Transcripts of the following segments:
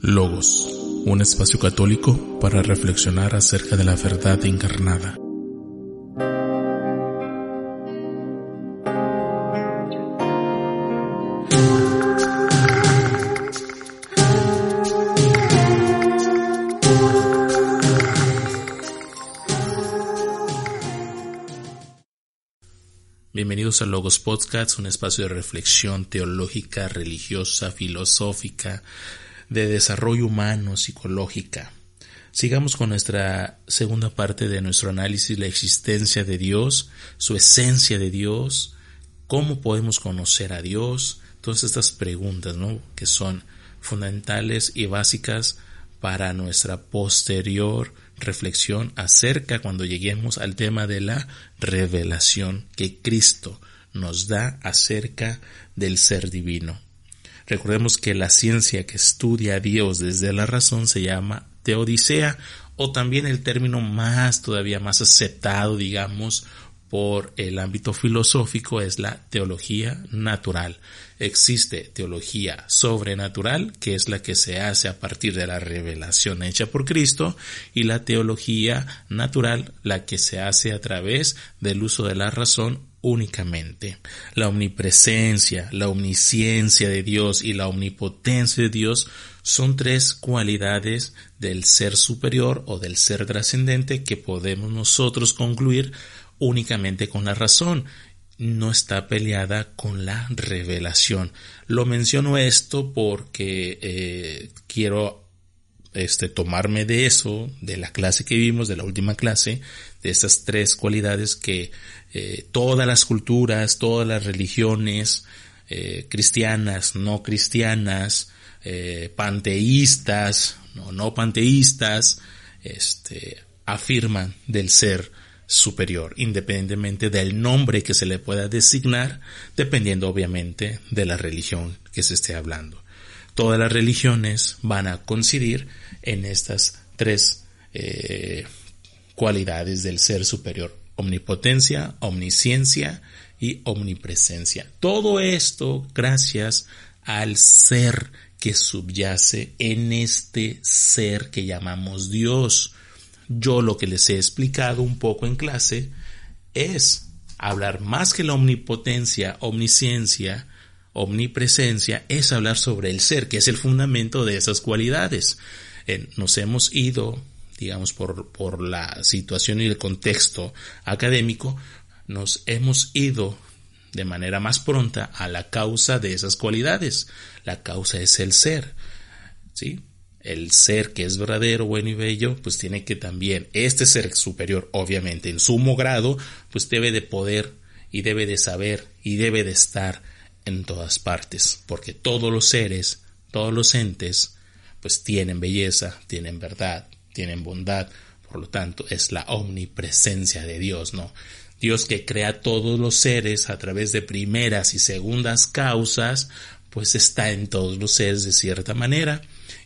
Logos, un espacio católico para reflexionar acerca de la verdad encarnada. Bienvenidos a Logos Podcasts, un espacio de reflexión teológica, religiosa, filosófica, de desarrollo humano, psicológica. Sigamos con nuestra segunda parte de nuestro análisis, la existencia de Dios, su esencia de Dios, cómo podemos conocer a Dios, todas estas preguntas, ¿no? que son fundamentales y básicas para nuestra posterior reflexión acerca cuando lleguemos al tema de la revelación que Cristo nos da acerca del ser divino. Recordemos que la ciencia que estudia a Dios desde la razón se llama teodicea o también el término más todavía más aceptado digamos por el ámbito filosófico es la teología natural. Existe teología sobrenatural, que es la que se hace a partir de la revelación hecha por Cristo, y la teología natural, la que se hace a través del uso de la razón únicamente. La omnipresencia, la omnisciencia de Dios y la omnipotencia de Dios son tres cualidades del ser superior o del ser trascendente que podemos nosotros concluir únicamente con la razón, no está peleada con la revelación. Lo menciono esto porque eh, quiero este, tomarme de eso, de la clase que vimos, de la última clase, de estas tres cualidades que eh, todas las culturas, todas las religiones, eh, cristianas, no cristianas, panteístas, no, no panteístas, este, afirman del ser superior, independientemente del nombre que se le pueda designar, dependiendo obviamente de la religión que se esté hablando. Todas las religiones van a coincidir en estas tres eh, cualidades del ser superior, omnipotencia, omnisciencia y omnipresencia. Todo esto gracias al ser que subyace en este ser que llamamos Dios. Yo lo que les he explicado un poco en clase es hablar más que la omnipotencia, omnisciencia, omnipresencia, es hablar sobre el ser, que es el fundamento de esas cualidades. Nos hemos ido, digamos, por, por la situación y el contexto académico, nos hemos ido de manera más pronta a la causa de esas cualidades. La causa es el ser. ¿Sí? el ser que es verdadero, bueno y bello, pues tiene que también, este ser superior, obviamente, en sumo grado, pues debe de poder y debe de saber y debe de estar en todas partes, porque todos los seres, todos los entes, pues tienen belleza, tienen verdad, tienen bondad, por lo tanto es la omnipresencia de Dios, ¿no? Dios que crea todos los seres a través de primeras y segundas causas, pues está en todos los seres de cierta manera,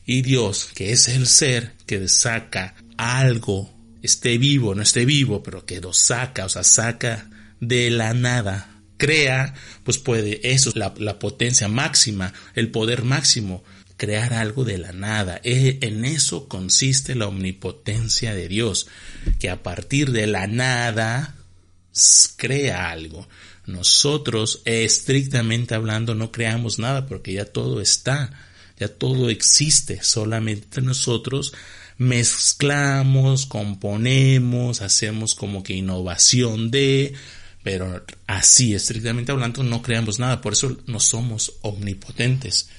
y Dios, que es el ser que saca algo, esté vivo, no esté vivo, pero que lo saca, o sea, saca de la nada, crea, pues puede, eso es la, potencia máxima, el poder máximo, crear algo de la nada. E, en eso consiste la omnipotencia de Dios, que a partir de la nada crea algo. Nosotros, estrictamente hablando, no creamos nada porque ya todo está ya todo existe, solamente nosotros mezclamos, componemos, hacemos como que innovación de, pero así, estrictamente hablando, no creamos nada, por eso no somos omnipotentes.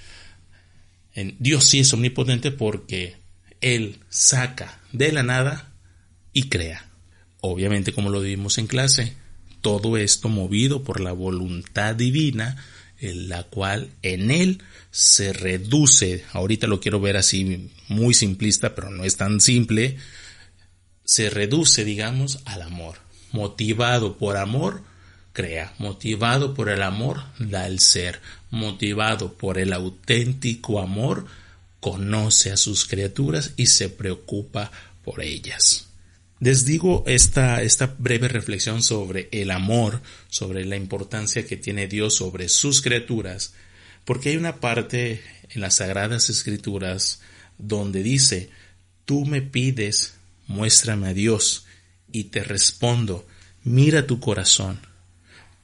Dios sí es omnipotente porque Él saca de la nada y crea. Obviamente, como lo vimos en clase, todo esto movido por la voluntad divina en la cual en él se reduce, ahorita lo quiero ver así muy simplista, pero no es tan simple, se reduce, digamos, al amor. Motivado por amor, crea. Motivado por el amor, da el ser. Motivado por el auténtico amor, conoce a sus criaturas y se preocupa por ellas. Les digo esta, esta breve reflexión sobre el amor, sobre la importancia que tiene Dios sobre sus criaturas, porque hay una parte en las Sagradas Escrituras donde dice, tú me pides, muéstrame a Dios, y te respondo, mira tu corazón,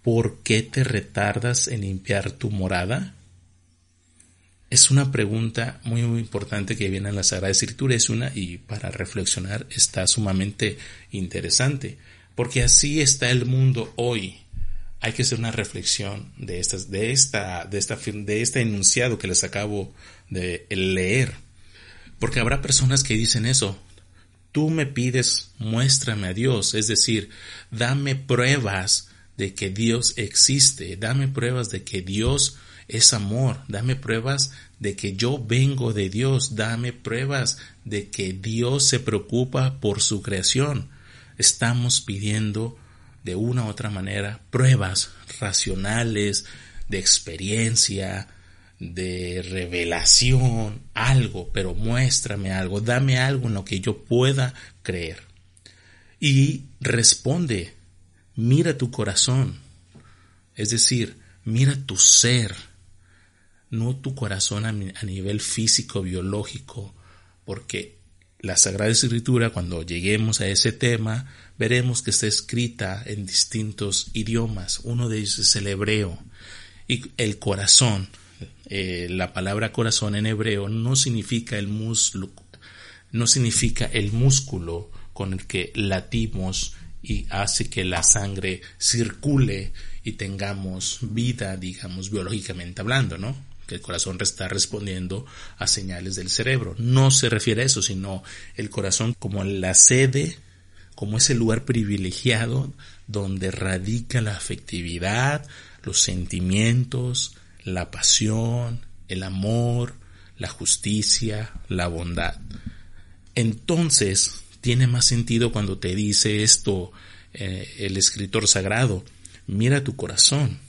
¿por qué te retardas en limpiar tu morada? Es una pregunta muy, muy importante que viene en la Sagrada Escritura, es una y para reflexionar está sumamente interesante, porque así está el mundo hoy. Hay que hacer una reflexión de estas, de esta, de esta, de este enunciado que les acabo de leer, porque habrá personas que dicen eso. Tú me pides, muéstrame a Dios, es decir, dame pruebas de que Dios existe, dame pruebas de que Dios es amor, dame pruebas de que yo vengo de Dios, dame pruebas de que Dios se preocupa por su creación. Estamos pidiendo de una u otra manera pruebas racionales, de experiencia, de revelación, algo, pero muéstrame algo, dame algo en lo que yo pueda creer. Y responde, mira tu corazón, es decir, mira tu ser, no tu corazón a, nivel físico, biológico, porque la Sagrada Escritura, cuando lleguemos a ese tema, veremos que está escrita en distintos idiomas. Uno de ellos es el hebreo. Y el corazón, eh, la palabra corazón en hebreo no significa el muslo, no significa el músculo con el que latimos y hace que la sangre circule y tengamos vida, digamos, biológicamente hablando, ¿no? que el corazón está respondiendo a señales del cerebro. No se refiere a eso, sino el corazón como la sede, como ese lugar privilegiado donde radica la afectividad, los sentimientos, la pasión, el amor, la justicia, la bondad. Entonces, tiene más sentido cuando te dice esto eh, el escritor sagrado, mira tu corazón,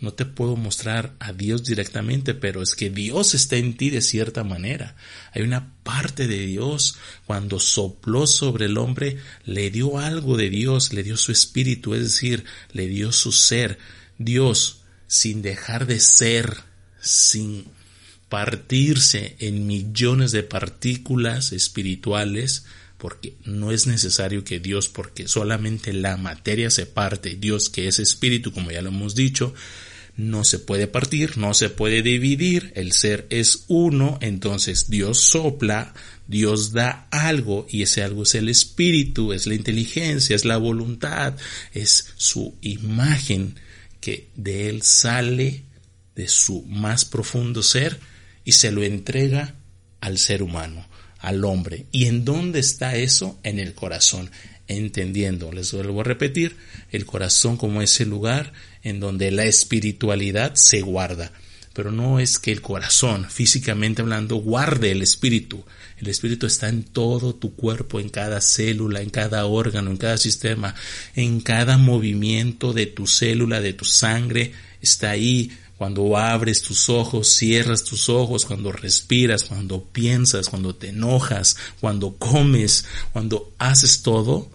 no te puedo mostrar a Dios directamente, pero es que Dios está en ti de cierta manera. Hay una parte de Dios. Cuando sopló sobre el hombre, le dio algo de Dios, le dio su espíritu, es decir, le dio su ser. Dios, sin dejar de ser, sin partirse en millones de partículas espirituales, porque no es necesario que Dios, porque solamente la materia se parte, Dios que es espíritu, como ya lo hemos dicho, no se puede partir, no se puede dividir, el ser es uno, entonces Dios sopla, Dios da algo y ese algo es el espíritu, es la inteligencia, es la voluntad, es su imagen que de él sale de su más profundo ser y se lo entrega al ser humano, al hombre. ¿Y en dónde está eso? En el corazón entendiendo, les vuelvo a repetir, el corazón como ese lugar en donde la espiritualidad se guarda. Pero no es que el corazón, físicamente hablando, guarde el espíritu. El espíritu está en todo tu cuerpo, en cada célula, en cada órgano, en cada sistema, en cada movimiento de tu célula, de tu sangre, está ahí. Cuando abres tus ojos, cierras tus ojos, cuando respiras, cuando piensas, cuando te enojas, cuando comes, cuando haces todo,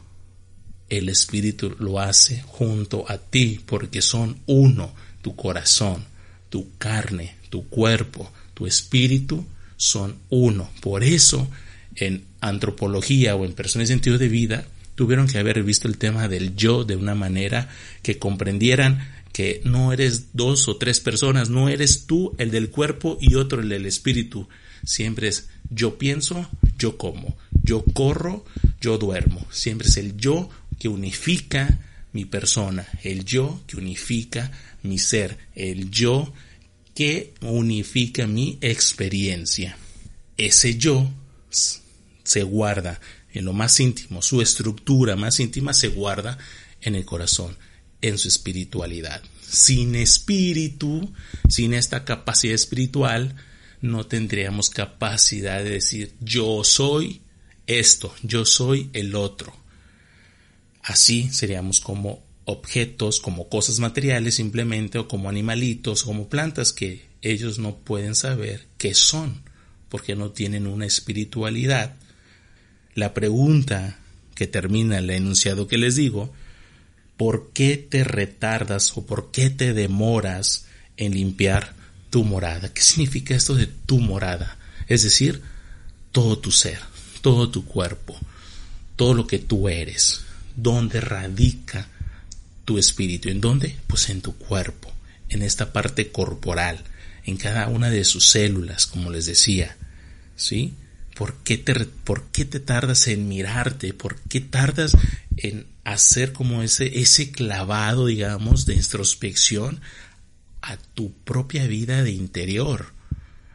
el Espíritu lo hace junto a ti porque son uno, tu corazón, tu carne, tu cuerpo, tu espíritu son uno. Por eso en antropología o en personas de sentido de vida tuvieron que haber visto el tema del yo de una manera que comprendieran que no eres dos o tres personas, no eres tú el del cuerpo y otro el del espíritu. Siempre es yo pienso, yo como, yo corro, yo duermo. Siempre es el yo que unifica mi persona, el yo que unifica mi ser, el yo que unifica mi experiencia. Ese yo se guarda en lo más íntimo, su estructura más íntima se guarda en el corazón, en su espiritualidad. sin espíritu, sin esta capacidad espiritual, no tendríamos capacidad de decir yo soy esto, yo soy el otro. Así seríamos como objetos, como cosas materiales simplemente, o como animalitos, como plantas que ellos no pueden saber qué son, porque no tienen una espiritualidad. La pregunta que termina el enunciado que les digo, ¿por qué te retardas o por qué te demoras en limpiar tu morada? ¿Qué significa esto de tu morada? Es decir, todo tu ser, todo tu cuerpo, todo lo que tú eres, dónde radica tu espíritu. ¿En dónde? Pues en tu cuerpo, en esta parte corporal, en cada una de sus células, como les decía. ¿Sí? ¿Por qué te, por qué te tardas en mirarte? ¿Por qué tardas en hacer como ese, ese clavado, digamos, de introspección a tu propia vida de interior?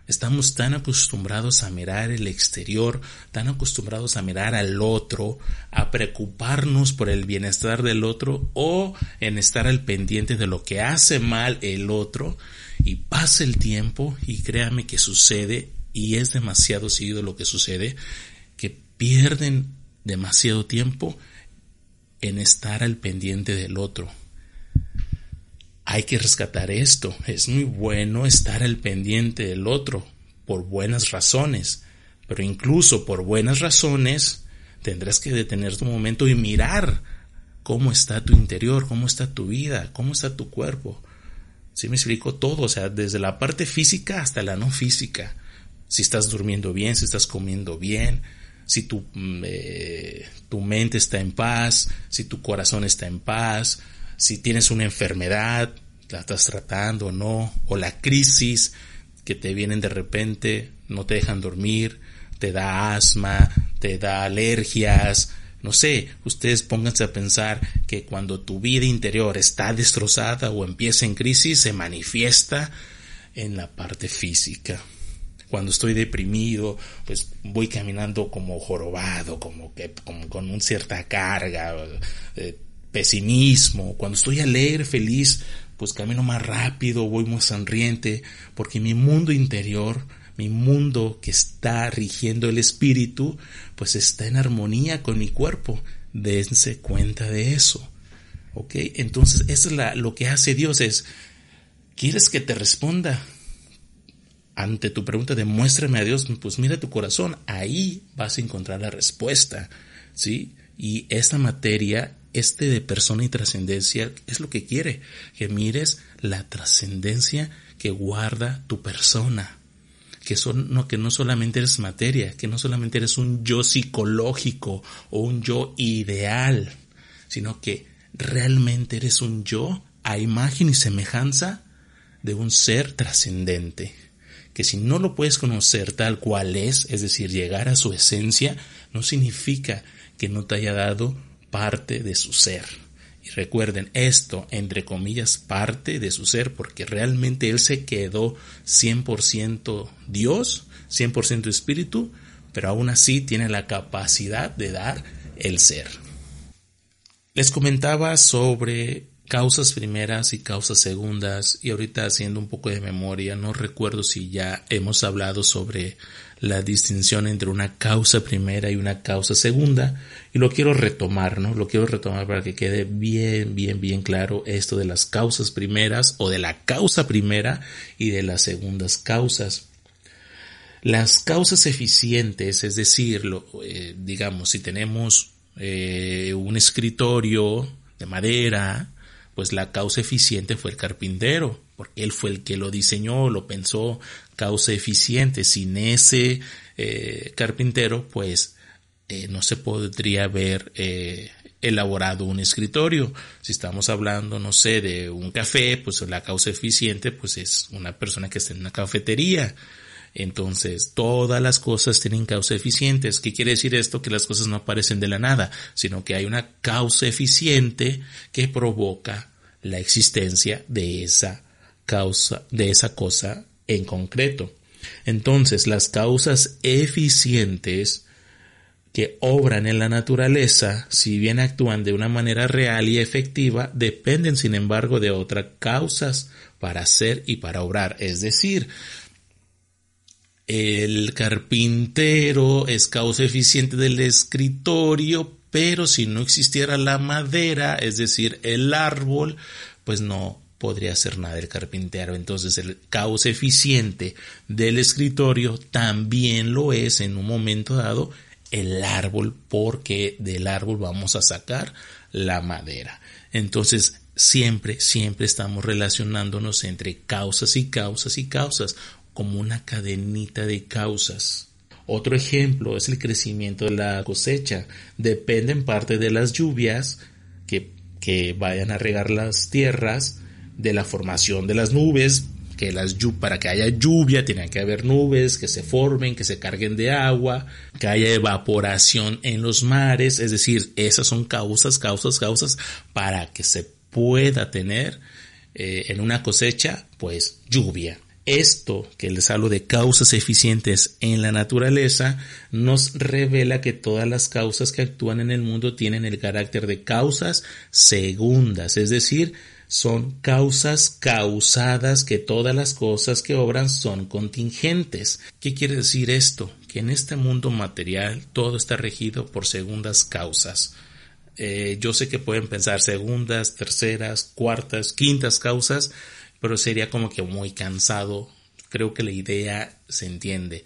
Estamos tan acostumbrados a mirar el exterior, tan acostumbrados a mirar al otro, a preocuparnos por el bienestar del otro o en estar al pendiente de lo que hace mal el otro y pasa el tiempo y créame que sucede y es demasiado seguido lo que sucede que pierden demasiado tiempo en estar al pendiente del otro hay que rescatar esto. Es muy bueno estar al pendiente del otro por buenas razones, pero incluso por buenas razones tendrás que detener tu momento y mirar cómo está tu interior, cómo está tu vida, cómo está tu cuerpo. Si me explico todo, o sea, desde la parte física hasta la no física. Si estás durmiendo bien, si estás comiendo bien, si tu, mm, eh, tu mente está en paz, si tu corazón está en paz, si tienes una enfermedad, la estás tratando o no, o la crisis que te vienen de repente, no te dejan dormir, te da asma, te da alergias, no sé, ustedes pónganse a pensar que cuando tu vida interior está destrozada o empieza en crisis, se manifiesta en la parte física. Cuando estoy deprimido, pues voy caminando como jorobado, como que como con una cierta carga, eh, pesimismo, cuando estoy alegre, feliz, pues camino más rápido, voy más sonriente, porque mi mundo interior, mi mundo que está rigiendo el espíritu, pues está en armonía con mi cuerpo. Dense cuenta de eso. ¿Ok? Entonces, eso es la, lo que hace Dios es, ¿quieres que te responda? Ante tu pregunta, demuéstrame a Dios, pues mira tu corazón, ahí vas a encontrar la respuesta, ¿sí? Y esta materia este de persona y trascendencia es lo que quiere, que mires la trascendencia que guarda tu persona, que, son, no, que no solamente eres materia, que no solamente eres un yo psicológico o un yo ideal, sino que realmente eres un yo a imagen y semejanza de un ser trascendente, que si no lo puedes conocer tal cual es, es decir, llegar a su esencia, no significa que no te haya dado parte de su ser. Y recuerden esto, entre comillas, parte de su ser, porque realmente Él se quedó 100% Dios, 100% espíritu, pero aún así tiene la capacidad de dar el ser. Les comentaba sobre causas primeras y causas segundas y ahorita haciendo un poco de memoria, no recuerdo si ya hemos hablado sobre la distinción entre una causa primera y una causa segunda y lo quiero retomar, ¿no? Lo quiero retomar para que quede bien, bien, bien claro esto de las causas primeras o de la causa primera y de las segundas causas. Las causas eficientes, es decir, eh, digamos, si tenemos eh, un escritorio de madera, pues la causa eficiente fue el carpintero, porque él fue el que lo diseñó, lo pensó, causa eficiente. Sin ese eh, carpintero, pues eh, no se podría haber eh, elaborado un escritorio. Si estamos hablando, no sé, de un café, pues la causa eficiente, pues es una persona que está en una cafetería. Entonces, todas las cosas tienen causa eficientes. ¿Qué quiere decir esto? Que las cosas no aparecen de la nada, sino que hay una causa eficiente que provoca la existencia de esa causa, de esa cosa en concreto. Entonces, las causas eficientes que obran en la naturaleza, si bien actúan de una manera real y efectiva, dependen sin embargo de otras causas para hacer y para obrar. Es decir, el carpintero es causa eficiente del escritorio, pero si no existiera la madera, es decir, el árbol, pues no podría hacer nada el carpintero. Entonces el causa eficiente del escritorio también lo es en un momento dado el árbol porque del árbol vamos a sacar la madera. Entonces siempre, siempre estamos relacionándonos entre causas y causas y causas como una cadenita de causas. Otro ejemplo es el crecimiento de la cosecha. Depende en parte de las lluvias que, que vayan a regar las tierras, de la formación de las nubes, que las para que haya lluvia tiene que haber nubes que se formen, que se carguen de agua, que haya evaporación en los mares, es decir, esas son causas, causas, causas para que se pueda tener eh, en una cosecha, pues lluvia. Esto que les hablo de causas eficientes en la naturaleza nos revela que todas las causas que actúan en el mundo tienen el carácter de causas segundas, es decir, son causas causadas que todas las cosas que obran son contingentes. ¿Qué quiere decir esto? Que en este mundo material todo está regido por segundas causas. Eh, yo sé que pueden pensar segundas, terceras, cuartas, quintas causas, pero sería como que muy cansado. Creo que la idea se entiende.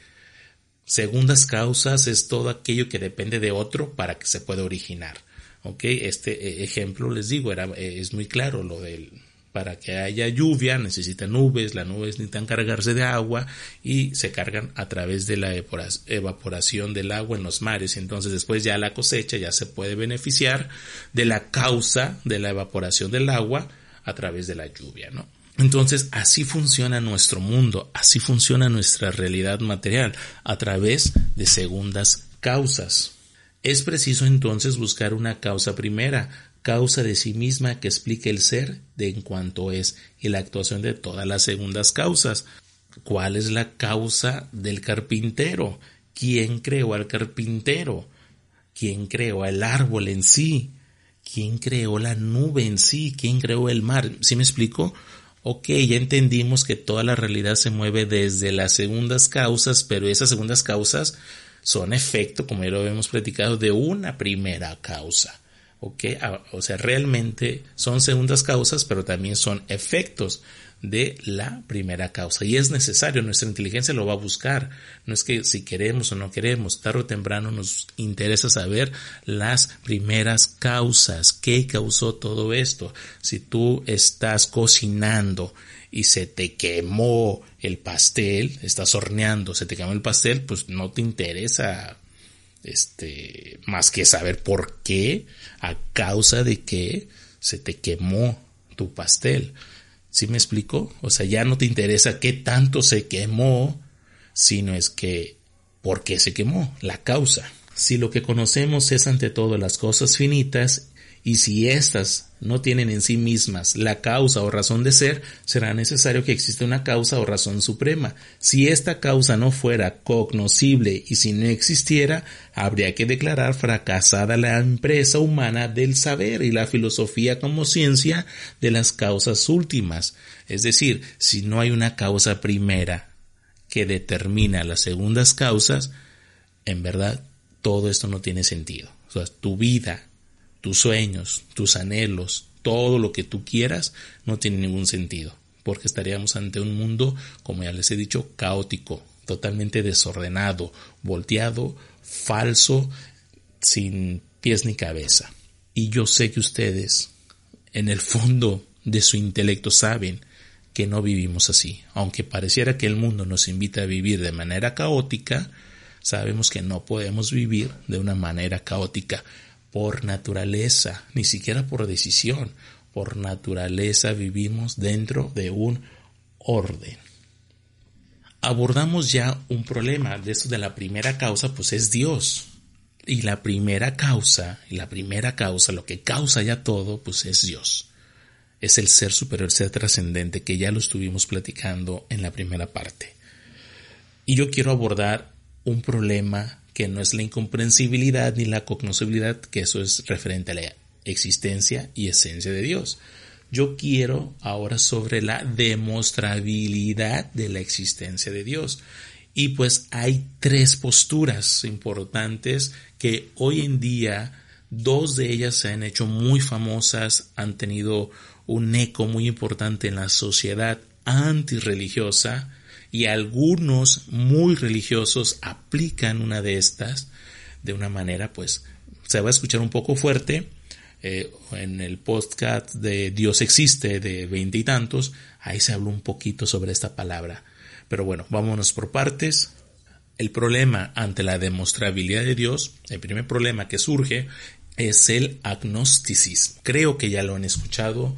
Segundas causas es todo aquello que depende de otro para que se pueda originar. ¿Ok? Este eh, ejemplo les digo, era, eh, es muy claro lo del para que haya lluvia necesitan nubes, las nubes necesitan cargarse de agua y se cargan a través de la evaporación del agua en los mares. Entonces después ya la cosecha ya se puede beneficiar de la causa de la evaporación del agua a través de la lluvia, ¿no? Entonces, así funciona nuestro mundo, así funciona nuestra realidad material, a través de segundas causas. Es preciso entonces buscar una causa primera, causa de sí misma que explique el ser de en cuanto es y la actuación de todas las segundas causas. ¿Cuál es la causa del carpintero? ¿Quién creó al carpintero? ¿Quién creó el árbol en sí? ¿Quién creó la nube en sí? ¿Quién creó el mar? ¿Sí me explico? Ok, ya entendimos que toda la realidad se mueve desde las segundas causas, pero esas segundas causas son efecto, como ya lo hemos platicado, de una primera causa. ¿ok? O sea, realmente son segundas causas, pero también son efectos de la primera causa. Y es necesario, nuestra inteligencia lo va a buscar. No es que si queremos o no queremos, tarde o temprano nos interesa saber las primeras causas. ¿Qué causó todo esto? Si tú estás cocinando y se te quemó el pastel, estás horneando, se te quemó el pastel, pues no te interesa este más que saber por qué, a causa de qué se te quemó tu pastel. ¿Sí me explico? O sea, ya no te interesa qué tanto se quemó, sino es que por qué se quemó, la causa. Si lo que conocemos es ante todo las cosas finitas y si éstas no tienen en sí mismas la causa o razón de ser, será necesario que exista una causa o razón suprema. Si esta causa no fuera cognoscible y si no existiera, habría que declarar fracasada la empresa humana del saber y la filosofía como ciencia de las causas últimas. Es decir, si no hay una causa primera que determina las segundas causas, en verdad todo esto no tiene sentido. O sea, tu vida tus sueños, tus anhelos, todo lo que tú quieras, no tiene ningún sentido, porque estaríamos ante un mundo, como ya les he dicho, caótico, totalmente desordenado, volteado, falso, sin pies ni cabeza. Y yo sé que ustedes, en el fondo de su intelecto, saben que no vivimos así. Aunque pareciera que el mundo nos invita a vivir de manera caótica, sabemos que no podemos vivir de una manera caótica por naturaleza, ni siquiera por decisión, por naturaleza vivimos dentro de un orden. Abordamos ya un problema de esto de la primera causa, pues es Dios. Y la primera causa, la primera causa, lo que causa ya todo, pues es Dios. Es el ser superior, el ser trascendente, que ya lo estuvimos platicando en la primera parte. Y yo quiero abordar un problema que no es la incomprensibilidad ni la cognoscibilidad, que eso es referente a la existencia y esencia de Dios. Yo quiero ahora sobre la demostrabilidad de la existencia de Dios. Y pues hay tres posturas importantes que hoy en día dos de ellas se han hecho muy famosas, han tenido un eco muy importante en la sociedad antirreligiosa y algunos muy religiosos aplican una de estas de una manera pues se va a escuchar un poco fuerte eh, en el podcast de Dios existe de veinte y tantos ahí se habló un poquito sobre esta palabra. Pero bueno vámonos por partes. El problema ante la demostrabilidad de Dios el primer problema que surge es el agnosticismo. Creo que ya lo han escuchado.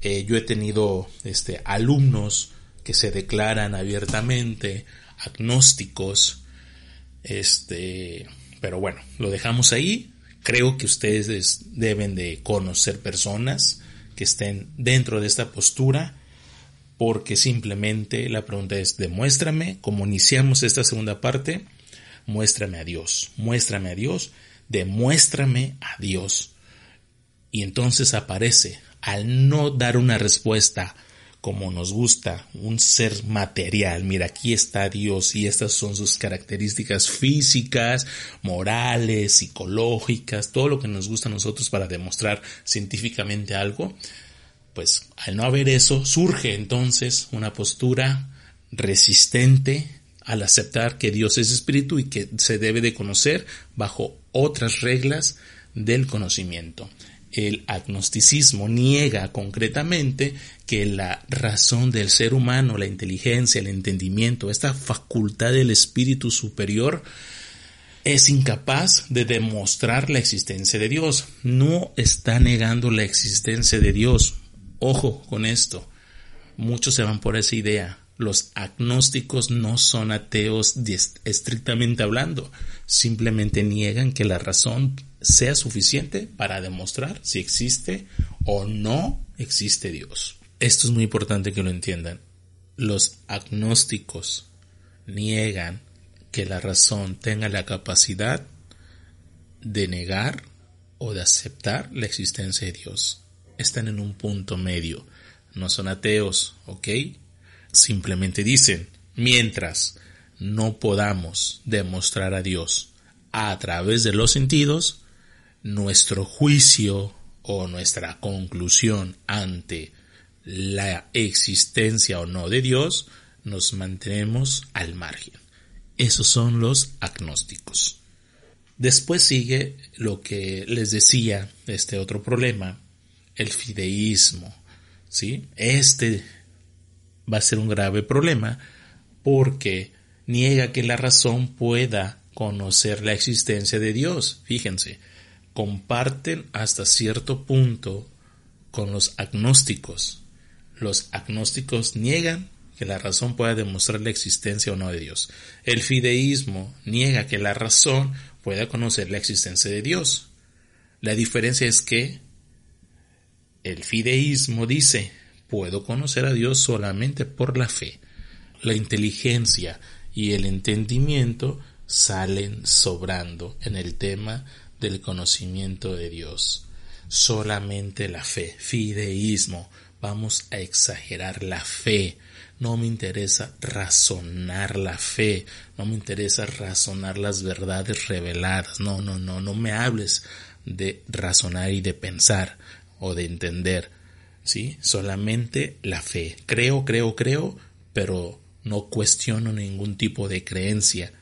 Eh, yo he tenido este, alumnos que se declaran abiertamente agnósticos. Este, pero bueno, lo dejamos ahí. Creo que ustedes deben de conocer personas que estén dentro de esta postura porque simplemente la pregunta es demuéstrame, como iniciamos esta segunda parte, muéstrame a Dios, muéstrame a Dios, demuéstrame a Dios. Y entonces aparece al no dar una respuesta como nos gusta, un ser material. Mira, aquí está Dios y estas son sus características físicas, morales, psicológicas, todo lo que nos gusta a nosotros para demostrar científicamente algo. Pues al no haber eso, surge entonces una postura resistente al aceptar que Dios es espíritu y que se debe de conocer bajo otras reglas del conocimiento el agnosticismo niega concretamente que la razón del ser humano, la inteligencia, el entendimiento, esta facultad del espíritu superior, es incapaz de demostrar la existencia de Dios. No está negando la existencia de Dios. Ojo con esto. Muchos se van por esa idea. Los agnósticos no son ateos estrictamente hablando. Simplemente niegan que la razón sea suficiente para demostrar si existe o no existe Dios. Esto es muy importante que lo entiendan. Los agnósticos niegan que la razón tenga la capacidad de negar o de aceptar la existencia de Dios. Están en un punto medio. No son ateos, ¿ok? Simplemente dicen, mientras no podamos demostrar a Dios a través de los sentidos, nuestro juicio o nuestra conclusión ante la existencia o no de Dios, nos mantenemos al margen. Esos son los agnósticos. Después sigue lo que les decía, este otro problema, el fideísmo. ¿sí? Este va a ser un grave problema porque niega que la razón pueda conocer la existencia de Dios. Fíjense, comparten hasta cierto punto con los agnósticos. Los agnósticos niegan que la razón pueda demostrar la existencia o no de Dios. El fideísmo niega que la razón pueda conocer la existencia de Dios. La diferencia es que el fideísmo dice, puedo conocer a Dios solamente por la fe. La inteligencia y el entendimiento salen sobrando en el tema del conocimiento de Dios. Solamente la fe, fideísmo. Vamos a exagerar la fe. No me interesa razonar la fe. No me interesa razonar las verdades reveladas. No, no, no. No me hables de razonar y de pensar o de entender. ¿Sí? Solamente la fe. Creo, creo, creo, pero no cuestiono ningún tipo de creencia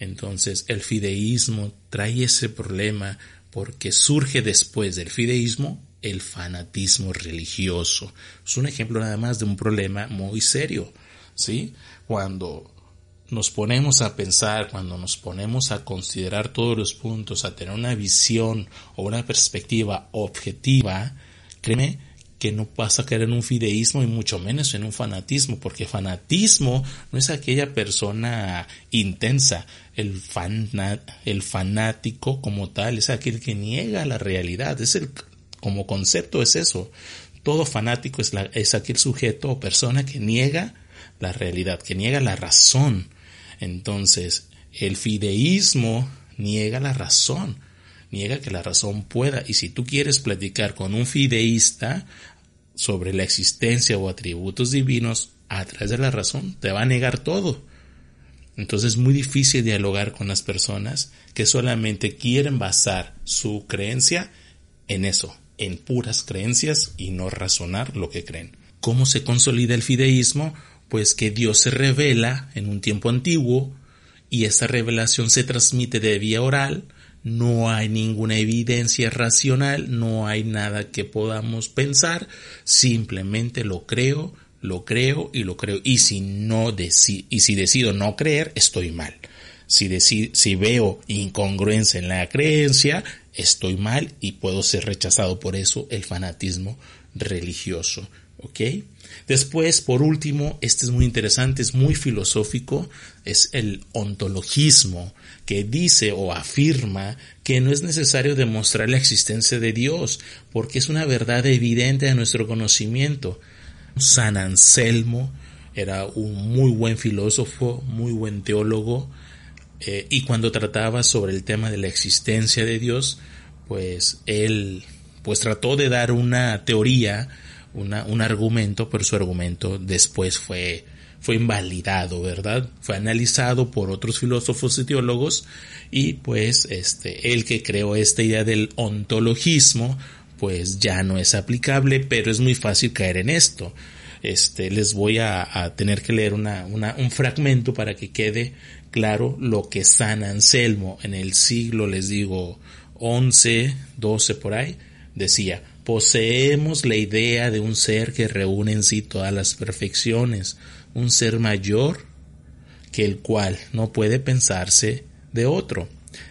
entonces el fideísmo trae ese problema porque surge después del fideísmo el fanatismo religioso. Es un ejemplo nada más de un problema muy serio, ¿sí? Cuando nos ponemos a pensar, cuando nos ponemos a considerar todos los puntos, a tener una visión o una perspectiva objetiva, créeme que no pasa a caer en un fideísmo y mucho menos en un fanatismo, porque fanatismo no es aquella persona intensa, el, el fanático como tal es aquel que niega la realidad, es el, como concepto es eso, todo fanático es, la, es aquel sujeto o persona que niega la realidad, que niega la razón. Entonces, el fideísmo niega la razón, niega que la razón pueda. Y si tú quieres platicar con un fideísta sobre la existencia o atributos divinos a través de la razón, te va a negar todo. Entonces es muy difícil dialogar con las personas que solamente quieren basar su creencia en eso, en puras creencias y no razonar lo que creen. ¿Cómo se consolida el fideísmo? Pues que Dios se revela en un tiempo antiguo y esta revelación se transmite de vía oral, no hay ninguna evidencia racional, no hay nada que podamos pensar, simplemente lo creo, lo creo y lo creo. Y si no y si decido no creer, estoy mal. Si, si veo incongruencia en la creencia, estoy mal y puedo ser rechazado por eso el fanatismo religioso. ¿Ok? Después, por último, este es muy interesante, es muy filosófico, es el ontologismo, que dice o afirma que no es necesario demostrar la existencia de Dios, porque es una verdad evidente a nuestro conocimiento. San Anselmo era un muy buen filósofo, muy buen teólogo, eh, y cuando trataba sobre el tema de la existencia de Dios, pues él pues trató de dar una teoría, una, un argumento, pero su argumento después fue, fue invalidado, ¿verdad? Fue analizado por otros filósofos y teólogos y pues este, el que creó esta idea del ontologismo, pues ya no es aplicable, pero es muy fácil caer en esto. Este, les voy a, tener que leer una, una, un fragmento para que quede claro lo que San Anselmo en el siglo, les digo, 11, 12 por ahí, decía, poseemos la idea de un ser que reúne en sí todas las perfecciones, un ser mayor que el cual no puede pensarse de otro.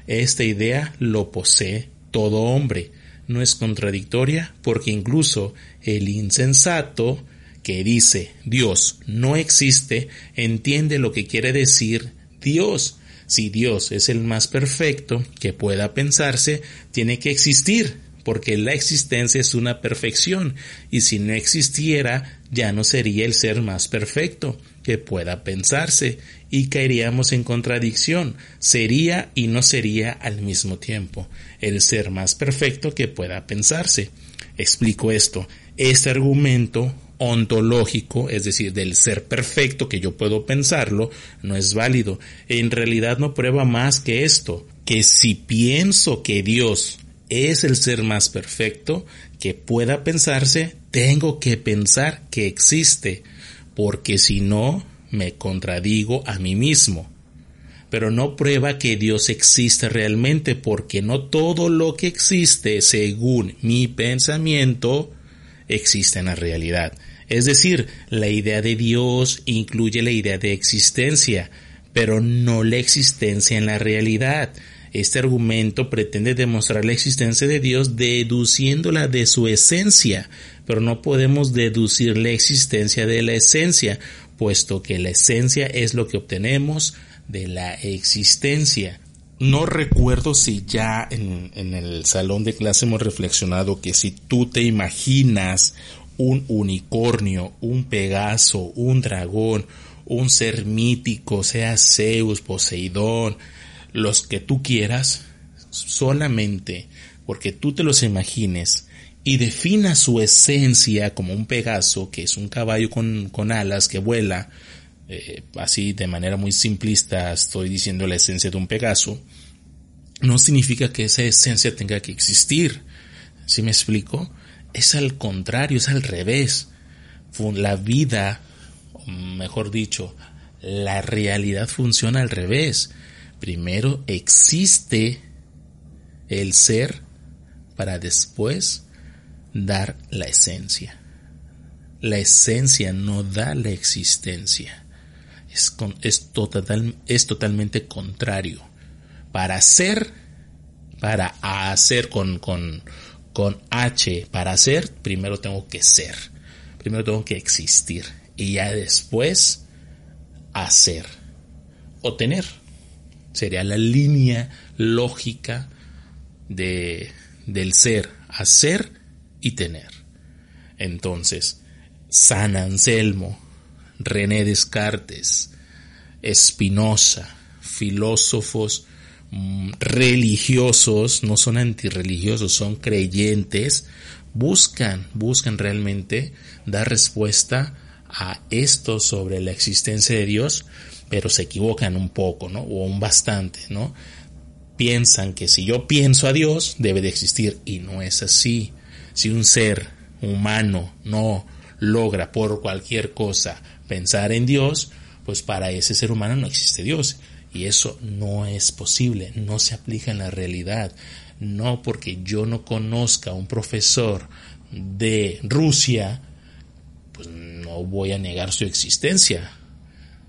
Esta idea lo posee todo hombre, no es contradictoria porque incluso el insensato que dice Dios no existe entiende lo que quiere decir Dios. Si Dios es el más perfecto que pueda pensarse, tiene que existir, porque la existencia es una perfección, y si no existiera, ya no sería el ser más perfecto que pueda pensarse, y caeríamos en contradicción, sería y no sería al mismo tiempo, el ser más perfecto que pueda pensarse. Explico esto. Este argumento ontológico, es decir, del ser perfecto que yo puedo pensarlo, no es válido. En realidad no prueba más que esto, que si pienso que Dios es el ser más perfecto que pueda pensarse, tengo que pensar que existe, porque si no, me contradigo a mí mismo. Pero no prueba que Dios existe realmente, porque no todo lo que existe, según mi pensamiento, existe en la realidad. Es decir, la idea de Dios incluye la idea de existencia, pero no la existencia en la realidad. Este argumento pretende demostrar la existencia de Dios deduciéndola de su esencia, pero no podemos deducir la existencia de la esencia, puesto que la esencia es lo que obtenemos de la existencia. No recuerdo si ya en, el salón de clase hemos reflexionado que si tú te imaginas un unicornio, un pegaso, un dragón, un ser mítico, sea Zeus, Poseidón, los que tú quieras, solamente porque tú te los imagines y definas su esencia como un pegaso, que es un caballo con, con alas que vuela, eh, así de manera muy simplista estoy diciendo la esencia de un pegaso, no significa que esa esencia tenga que existir. ¿Sí me explico? es al contrario, es al revés. La vida, mejor dicho, la realidad funciona al revés. Primero existe el ser para después dar la esencia. La esencia no da la existencia. Es, total, es totalmente contrario. Para ser, para hacer con, con, con H para ser, primero tengo que ser. Primero tengo que existir. Y ya después hacer o tener. Sería la línea lógica de, del ser, hacer y tener. Entonces, San Anselmo, René Descartes, Spinoza, filósofos mm, religiosos, no son antirreligiosos, son creyentes, buscan, buscan realmente dar respuesta a esto sobre la existencia de Dios, pero se equivocan un poco, ¿no? O un bastante, ¿no? Piensan que si yo pienso a Dios, debe de existir, y no es así. Si un ser humano no logra por cualquier cosa pensar en Dios, pues para ese ser humano no existe Dios. Y eso no es posible, no se aplica en la realidad. No porque yo no conozca a un profesor de Rusia, pues no voy a negar su existencia.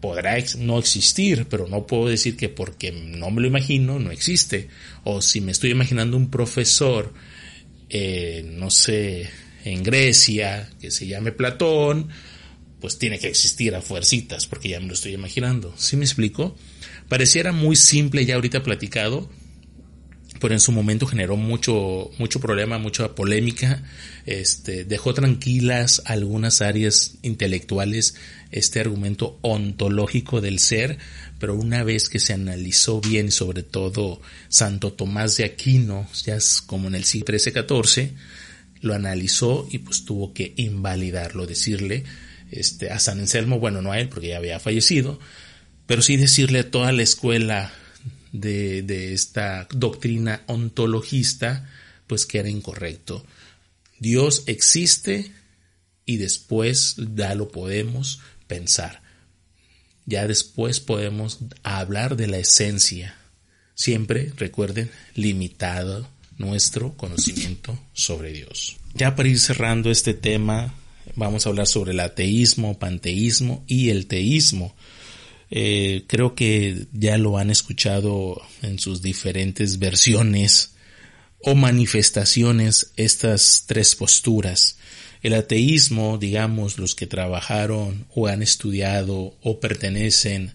Podrá no existir, pero no puedo decir que porque no me lo imagino, no existe. O si me estoy imaginando un profesor, eh, no sé, en Grecia, que se llame Platón, pues tiene que existir a fuercitas, porque ya me lo estoy imaginando. ¿Sí me explico? Pareciera muy simple ya ahorita platicado, pero en su momento generó mucho, mucho problema, mucha polémica, este, dejó tranquilas algunas áreas intelectuales este argumento ontológico del ser, pero una vez que se analizó bien sobre todo Santo Tomás de Aquino, ya es como en el siglo XIII-XIV, lo analizó y pues tuvo que invalidarlo, decirle este, a San Anselmo, bueno, no a él porque ya había fallecido, pero sí decirle a toda la escuela de, esta doctrina ontologista, pues que era incorrecto. Dios existe y después ya lo podemos pensar. Ya después podemos hablar de la esencia. Siempre, recuerden, limitado nuestro conocimiento sobre Dios. Ya para ir cerrando este tema, vamos a hablar sobre el ateísmo, panteísmo y el teísmo. Eh, creo que ya lo han escuchado en sus diferentes versiones o manifestaciones estas tres posturas. El ateísmo, digamos, los que trabajaron o han estudiado o pertenecen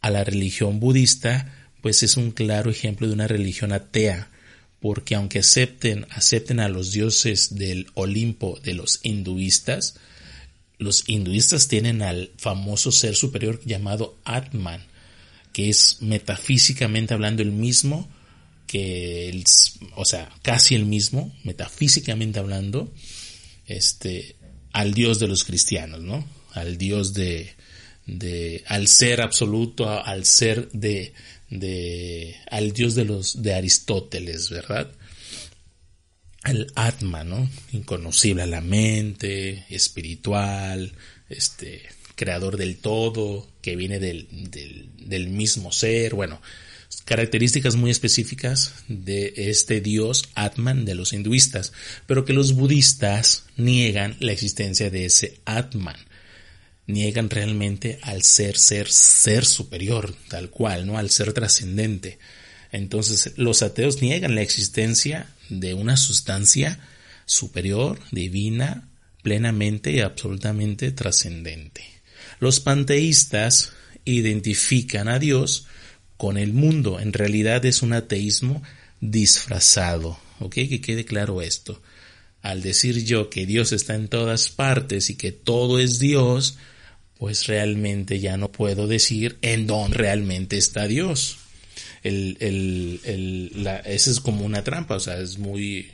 a la religión budista, pues es un claro ejemplo de una religión atea, porque aunque acepten, acepten a los dioses del Olimpo de los hinduistas, los hinduistas tienen al famoso ser superior llamado Atman, que es metafísicamente hablando el mismo que el, o sea, casi el mismo, metafísicamente hablando, este, al Dios de los cristianos, ¿no? Al Dios de, de, al ser absoluto, al ser de, de al dios de los de Aristóteles, ¿verdad? El Atma, ¿no? Inconocible a la mente, espiritual, este, creador del todo, que viene del, del, del mismo ser, bueno, características muy específicas de este dios Atman de los hinduistas, pero que los budistas niegan la existencia de ese Atman niegan realmente al ser, ser, ser superior, tal cual, ¿no? Al ser trascendente. Entonces, los ateos niegan la existencia de una sustancia superior, divina, plenamente y absolutamente trascendente. Los panteístas identifican a Dios con el mundo. En realidad es un ateísmo disfrazado. Que quede claro esto. Al decir yo que Dios está en todas partes y que todo es Dios, pues realmente ya no puedo decir en dónde realmente está Dios. El, esa es como una trampa, o sea, es muy,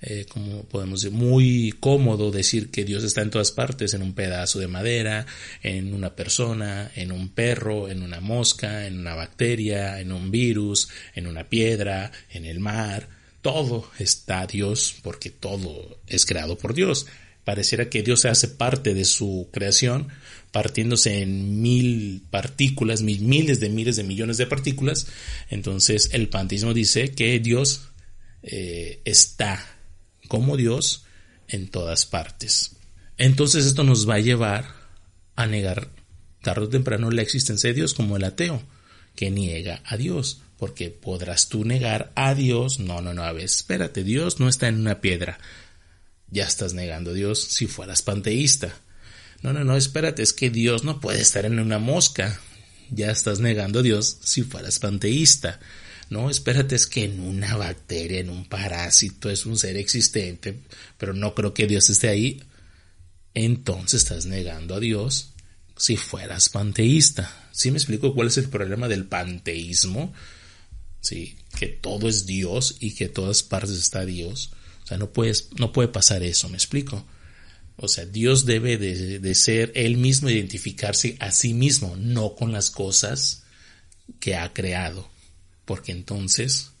eh, como podemos decir, muy cómodo decir que Dios está en todas partes, en un pedazo de madera, en una persona, en un perro, en una mosca, en una bacteria, en un virus, en una piedra, en el mar. Todo está Dios porque todo es creado por Dios. Pareciera que Dios se hace parte de su creación, partiéndose en mil partículas, mil, miles de miles de millones de partículas. Entonces el panteísmo dice que Dios eh, está como Dios en todas partes. Entonces esto nos va a llevar a negar tarde o temprano la existencia de Dios como el ateo, que niega a Dios. Porque podrás tú negar a Dios. No, no, no, a ver, espérate, Dios no está en una piedra. Ya estás negando a Dios si fueras panteísta. No, no, no, espérate, es que Dios no puede estar en una mosca. Ya estás negando a Dios si fueras panteísta. No, espérate, es que en una bacteria, en un parásito, es un ser existente, pero no creo que Dios esté ahí. Entonces estás negando a Dios si fueras panteísta. ¿Sí me explico cuál es el problema del panteísmo? ¿sí? Que todo es Dios y que todas partes está Dios. Sea, no, no puede pasar eso, ¿me explico? O sea, Dios debe de, de, ser Él mismo, identificarse a sí mismo, no con las cosas que ha creado. Porque entonces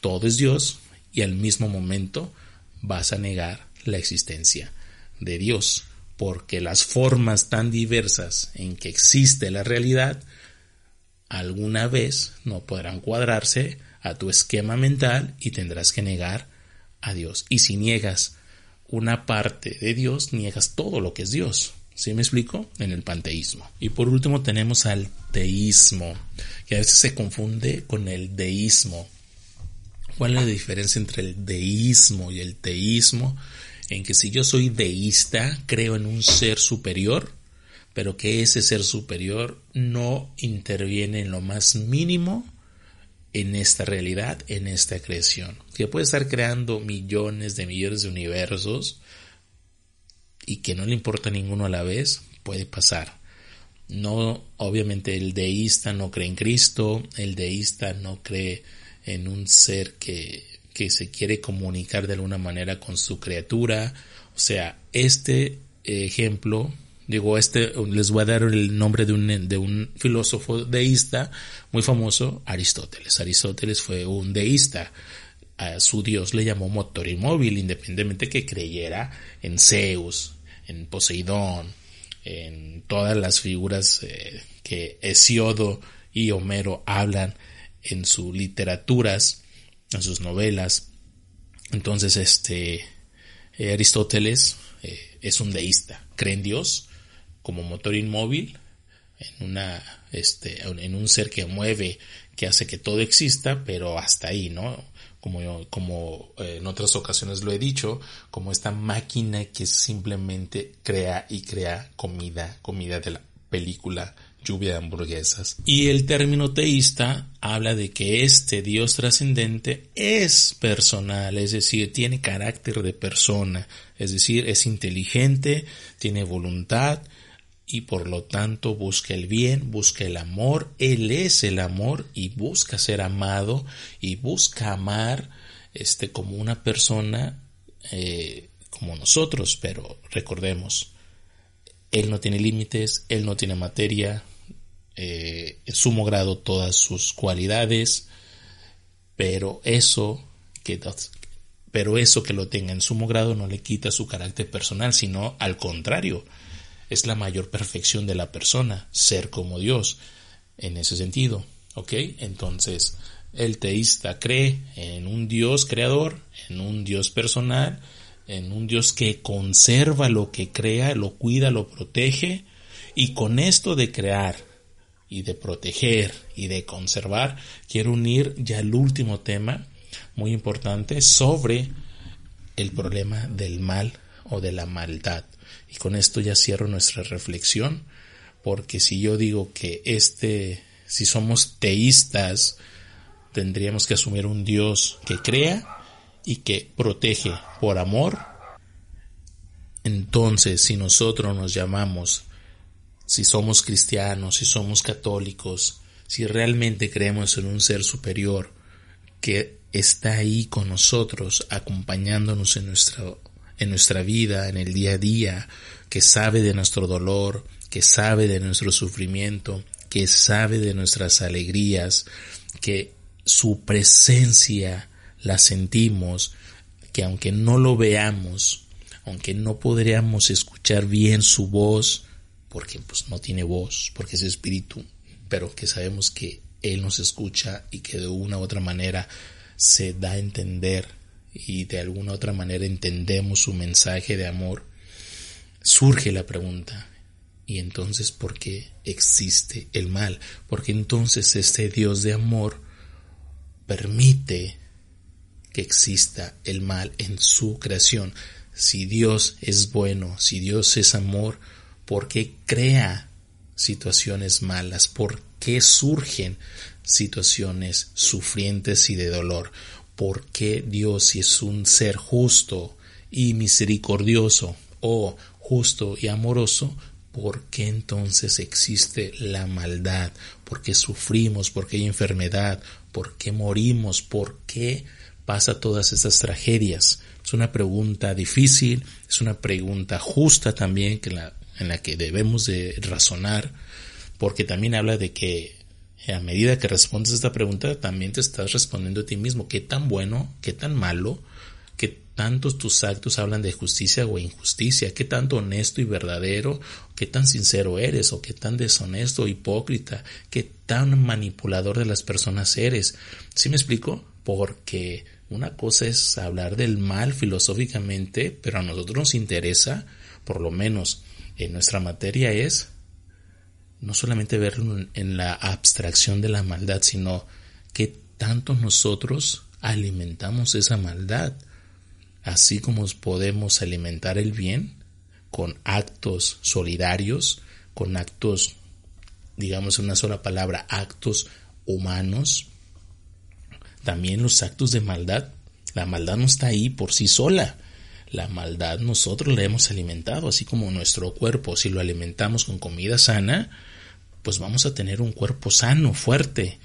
todo es Dios y al mismo momento vas a negar la existencia de Dios. Porque las formas tan diversas en que existe la realidad alguna vez no podrán cuadrarse a tu esquema mental y tendrás que negar a Dios. Y si niegas una parte de Dios, niegas todo lo que es Dios. ¿Sí me explico? En el panteísmo. Y por último tenemos al teísmo, que a veces se confunde con el deísmo. ¿Cuál es la diferencia entre el deísmo y el teísmo? En que si yo soy deísta, creo en un ser superior, pero que ese ser superior no interviene en lo más mínimo en esta realidad, en esta creación. Que puede estar creando millones de millones de universos y que no le importa ninguno a la vez, puede pasar. No, obviamente el deísta no cree en Cristo, el deísta no cree en un ser que, que se quiere comunicar de alguna manera con su criatura. O sea, este ejemplo Digo, este, les voy a dar el nombre de un, de un filósofo deísta muy famoso, Aristóteles. Aristóteles fue un deísta. A su dios le llamó motor inmóvil, independientemente que creyera en Zeus, en Poseidón, en todas las figuras eh, que Hesiodo y Homero hablan en sus literaturas, en sus novelas. Entonces, este eh, Aristóteles eh, es un deísta, cree en Dios, como motor inmóvil, en una, este, en un ser que mueve, que hace que todo exista, pero hasta ahí, ¿no? Como, como eh, en otras ocasiones lo he dicho, como esta máquina que simplemente crea y crea comida, comida de la película lluvia de hamburguesas. Y el término teísta habla de que este Dios trascendente es personal, es decir, tiene carácter de persona, es decir, es inteligente, tiene voluntad, y por lo tanto busca el bien, busca el amor, Él es el amor y busca ser amado y busca amar este como una persona eh, como nosotros, pero recordemos, Él no tiene límites, Él no tiene materia, eh, en sumo grado todas sus cualidades, pero eso que pero eso que lo tenga en sumo grado no le quita su carácter personal, sino al contrario, es la mayor perfección de la persona, ser como Dios, en ese sentido. ¿Ok? Entonces, el teísta cree en un Dios creador, en un Dios personal, en un Dios que conserva lo que crea, lo cuida, lo protege, y con esto de crear y de proteger y de conservar, quiero unir ya el último tema muy importante sobre el problema del mal o de la maldad. Y con esto ya cierro nuestra reflexión, porque si yo digo que este, si somos teístas, tendríamos que asumir un Dios que crea y que protege por amor. Entonces, si nosotros nos llamamos, si somos cristianos, si somos católicos, si realmente creemos en un ser superior que está ahí con nosotros, acompañándonos en nuestra en nuestra vida, en el día a día, que sabe de nuestro dolor, que sabe de nuestro sufrimiento, que sabe de nuestras alegrías, que su presencia la sentimos, que aunque no lo veamos, aunque no podríamos escuchar bien su voz, porque pues no tiene voz, porque es espíritu, pero que sabemos que Él nos escucha y que de una u otra manera se da a entender y de alguna otra manera entendemos su mensaje de amor, surge la pregunta, ¿y entonces por qué existe el mal? Porque entonces este Dios de amor permite que exista el mal en su creación. Si Dios es bueno, si Dios es amor, ¿por qué crea situaciones malas? ¿Por qué surgen situaciones sufrientes y de dolor? ¿Por qué Dios, si es un ser justo y misericordioso, o justo y amoroso, ¿por qué entonces existe la maldad? ¿Por qué sufrimos? ¿Por qué hay enfermedad? ¿Por qué morimos? ¿Por qué pasa todas estas tragedias? Es una pregunta difícil, es una pregunta justa también que en la que debemos de razonar, porque también habla de que a medida que respondes esta pregunta, también te estás respondiendo a ti mismo qué tan bueno, qué tan malo, qué tantos tus actos hablan de justicia o injusticia, qué tanto honesto y verdadero, qué tan sincero eres, o qué tan deshonesto, hipócrita, qué tan manipulador de las personas eres. ¿Sí me explico? Porque una cosa es hablar del mal filosóficamente, pero a nosotros nos interesa, por lo menos en nuestra materia, es no solamente verlo en la abstracción de la maldad, sino que tanto nosotros alimentamos esa maldad, así como podemos alimentar el bien con actos solidarios, con actos, digamos en una sola palabra, actos humanos, también los actos de maldad. La maldad no está ahí por sí sola. La maldad nosotros la hemos alimentado, así como nuestro cuerpo, si lo alimentamos con comida sana, pues vamos a tener un cuerpo sano, fuerte,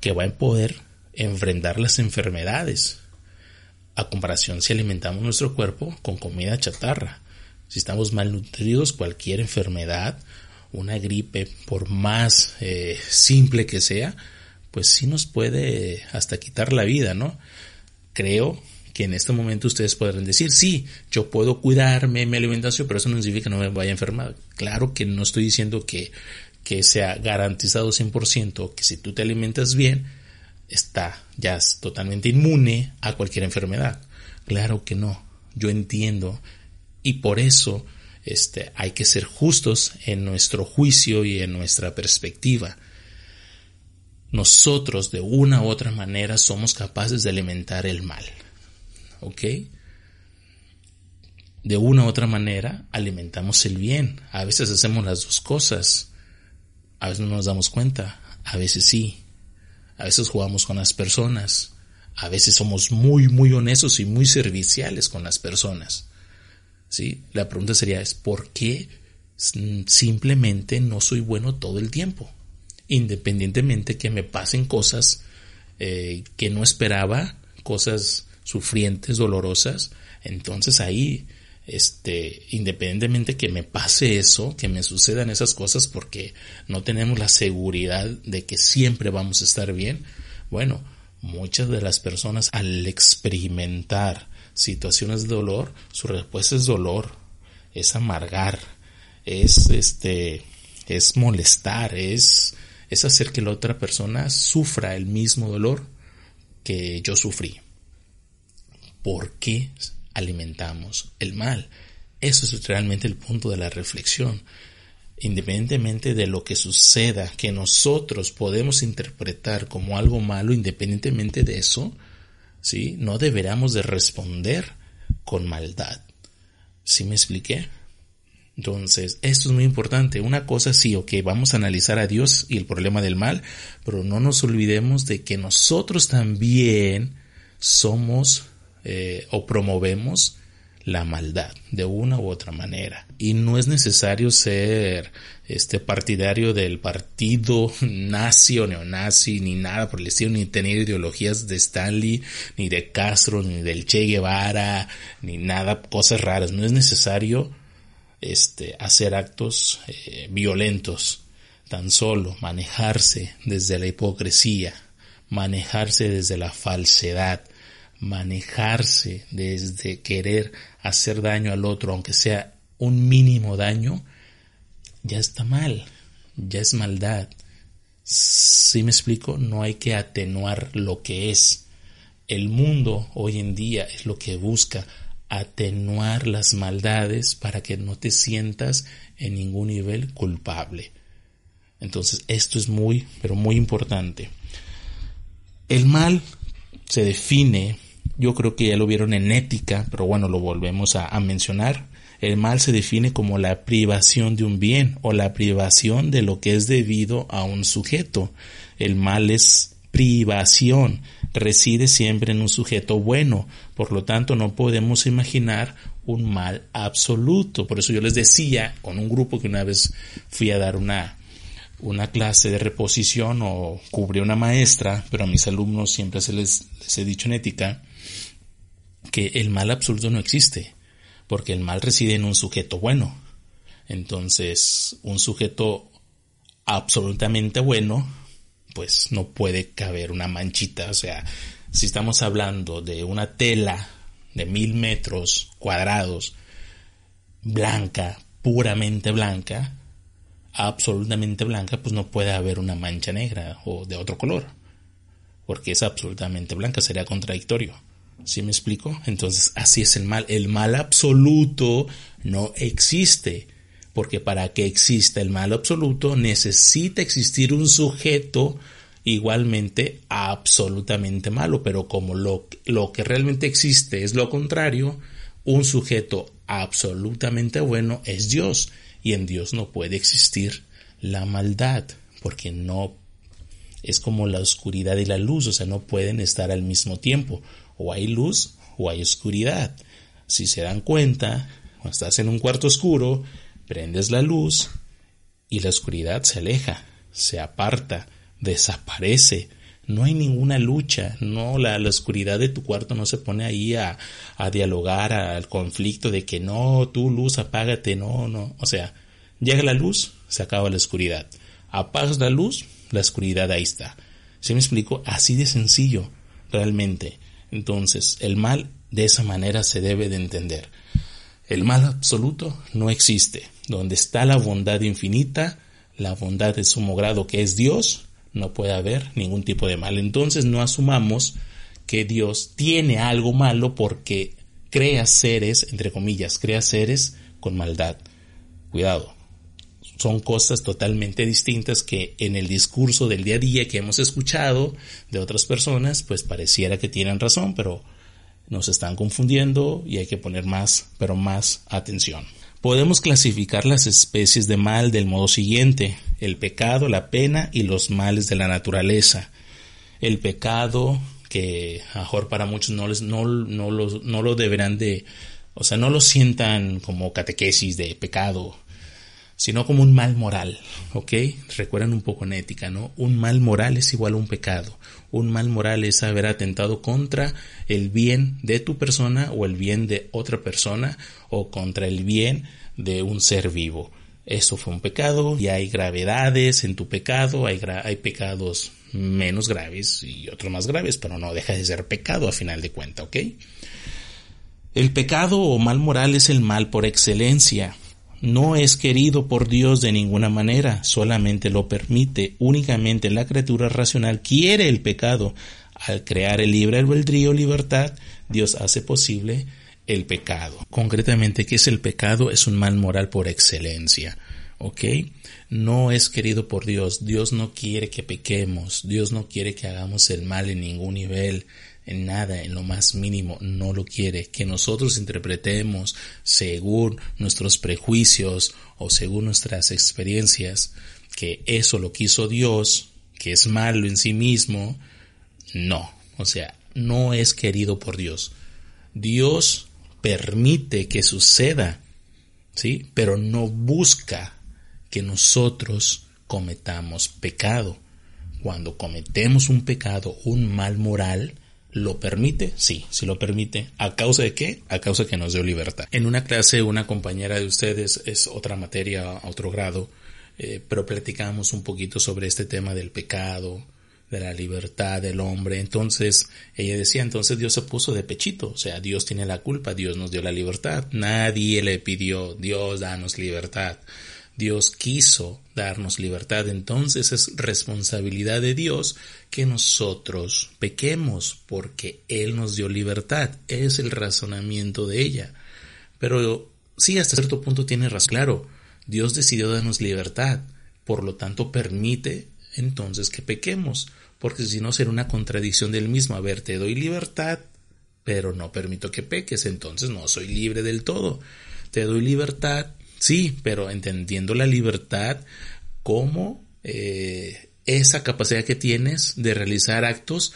que va a poder enfrentar las enfermedades. A comparación si alimentamos nuestro cuerpo con comida chatarra. Si estamos malnutridos, cualquier enfermedad, una gripe, por más eh, simple que sea, pues sí nos puede hasta quitar la vida, ¿no? Creo que en este momento ustedes podrán decir, sí, yo puedo cuidarme mi alimentación, pero eso no significa que no me vaya a enfermar. Claro que no estoy diciendo que que sea garantizado 100% que si tú te alimentas bien, está ya totalmente inmune a cualquier enfermedad. Claro que no. Yo entiendo y por eso este, hay que ser justos en nuestro juicio y en nuestra perspectiva. Nosotros de una u otra manera somos capaces de alimentar el mal. ¿Ok? De una u otra manera alimentamos el bien. A veces hacemos las dos cosas. A veces no nos damos cuenta, a veces sí. A veces jugamos con las personas, a veces somos muy, muy honestos y muy serviciales con las personas. ¿Sí? La pregunta sería es ¿por qué simplemente no soy bueno todo el tiempo? Independientemente que me pasen cosas eh, que no esperaba, cosas sufrientes, dolorosas, entonces ahí este, independientemente que me pase eso, que me sucedan esas cosas porque no tenemos la seguridad de que siempre vamos a estar bien, bueno, muchas de las personas al experimentar situaciones de dolor, su respuesta es dolor, es amargar, es este, es molestar, es, es hacer que la otra persona sufra el mismo dolor que yo sufrí. ¿Por qué alimentamos el mal. Eso es realmente el punto de la reflexión. Independientemente de lo que suceda, que nosotros podemos interpretar como algo malo, independientemente de eso, ¿sí? No deberíamos de responder con maldad. ¿Sí me expliqué? Entonces, esto es muy importante. Una cosa sí, ok, vamos a analizar a Dios y el problema del mal, pero no nos olvidemos de que nosotros también somos eh, o promovemos la maldad de una u otra manera. Y no es necesario ser este partidario del partido nazi o neonazi, ni nada por el estilo, ni tener ideologías de Stanley, ni de Castro, ni del Che Guevara, ni nada, cosas raras. No es necesario este, hacer actos eh, violentos, tan solo manejarse desde la hipocresía, manejarse desde la falsedad, manejarse desde querer hacer daño al otro, aunque sea un mínimo daño, ya está mal, ya es maldad. Si me explico, no hay que atenuar lo que es. El mundo hoy en día es lo que busca atenuar las maldades para que no te sientas en ningún nivel culpable. Entonces, esto es muy, pero muy importante. El mal se define yo creo que ya lo vieron en ética, pero bueno, lo volvemos a, mencionar. El mal se define como la privación de un bien o la privación de lo que es debido a un sujeto. El mal es privación, reside siempre en un sujeto bueno, por lo tanto no podemos imaginar un mal absoluto. Por eso yo les decía con un grupo que una vez fui a dar una una clase de reposición o cubre una maestra, pero a mis alumnos siempre se les, les he dicho en ética que el mal absoluto no existe, porque el mal reside en un sujeto bueno. Entonces, un sujeto absolutamente bueno, pues no puede caber una manchita. O sea, si estamos hablando de una tela de mil metros cuadrados, blanca, puramente blanca, absolutamente blanca, pues no puede haber una mancha negra o de otro color, porque es absolutamente blanca, sería contradictorio. ¿Sí me explico? Entonces, así es el mal. El mal absoluto no existe, porque para que exista el mal absoluto necesita existir un sujeto igualmente absolutamente malo, pero como lo, lo que realmente existe es lo contrario, un sujeto absolutamente bueno es Dios y en Dios no puede existir la maldad porque no es como la oscuridad y la luz, o sea, no pueden estar al mismo tiempo, o hay luz o hay oscuridad. Si se dan cuenta, cuando estás en un cuarto oscuro, prendes la luz y la oscuridad se aleja, se aparta, desaparece, no hay ninguna lucha, no, la, oscuridad de tu cuarto no se pone ahí a, dialogar al conflicto de que no, tú luz, apágate, no, no, o sea, llega la luz, se acaba la oscuridad, apagas la luz, la oscuridad ahí está. ¿Se me explico? Así de sencillo, realmente. Entonces, el mal de esa manera se debe de entender. El mal absoluto no existe. Donde está la bondad infinita, la bondad de sumo grado que es Dios, no puede haber ningún tipo de mal. Entonces no asumamos que Dios tiene algo malo porque crea seres, entre comillas, crea seres con maldad. Cuidado. Son cosas totalmente distintas que en el discurso del día a día que hemos escuchado de otras personas, pues pareciera que tienen razón, pero nos están confundiendo y hay que poner más, pero más atención. Podemos clasificar las especies de mal del modo siguiente, el pecado, la pena y los males de la naturaleza. El pecado, que mejor para muchos no, les, no, no, no lo deberán de, o sea, no lo sientan como catequesis de pecado, sino como un mal moral, ¿ok? Recuerdan un poco en ética, ¿no? Un mal moral es igual a un pecado. Un mal moral es haber atentado contra el bien de tu persona o el bien de otra persona o contra el bien de un ser vivo. Eso fue un pecado y hay gravedades en tu pecado, hay, hay pecados menos graves y otros más graves, pero no deja de ser pecado a final de cuenta, ¿ok? El pecado o mal moral es el mal por excelencia no es querido por Dios de ninguna manera, solamente lo permite. Únicamente la criatura racional quiere el pecado. Al crear el libre albedrío libertad, Dios hace posible el pecado. Concretamente, ¿qué es el pecado? Es un mal moral por excelencia. ¿Ok? No es querido por Dios. Dios no quiere que pequemos. Dios no quiere que hagamos el mal en ningún nivel en nada, en lo más mínimo, no lo quiere. Que nosotros interpretemos según nuestros prejuicios o según nuestras experiencias que eso lo quiso Dios, que es malo en sí mismo, no. O sea, no es querido por Dios. Dios permite que suceda, ¿sí? Pero no busca que nosotros cometamos pecado. Cuando cometemos un pecado, un mal moral, ¿Lo permite? Sí, sí lo permite. ¿A causa de qué? A causa que nos dio libertad. En una clase, una compañera de ustedes, es otra materia, otro grado, eh, pero platicamos un poquito sobre este tema del pecado, de la libertad del hombre. Entonces, ella decía, entonces Dios se puso de pechito, o sea, Dios tiene la culpa, Dios nos dio la libertad. Nadie le pidió, Dios, danos libertad. Dios quiso darnos libertad, entonces es responsabilidad de Dios que nosotros pequemos porque Él nos dio libertad. Es el razonamiento de ella. Pero sí, hasta cierto punto tiene razón. Claro, Dios decidió darnos libertad, por lo tanto permite entonces que pequemos, porque si no será una contradicción del mismo. A ver, te doy libertad, pero no permito que peques, entonces no soy libre del todo. Te doy libertad, Sí, pero entendiendo la libertad como eh, esa capacidad que tienes de realizar actos,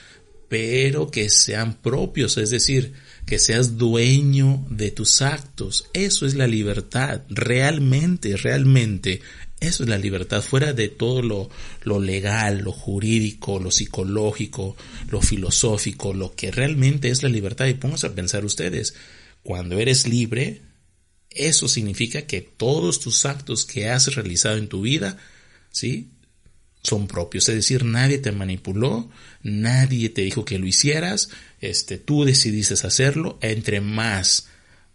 pero que sean propios, es decir, que seas dueño de tus actos. Eso es la libertad. Realmente, realmente, Eso es la libertad, fuera de todo lo, lo, legal, lo jurídico, lo psicológico, lo filosófico, lo que realmente es la libertad. Y pónganse a pensar ustedes, cuando eres libre, eso significa que todos tus actos que has realizado en tu vida, ¿sí? Son propios, es decir, nadie te manipuló, nadie te dijo que lo hicieras, este, tú decidiste hacerlo, entre más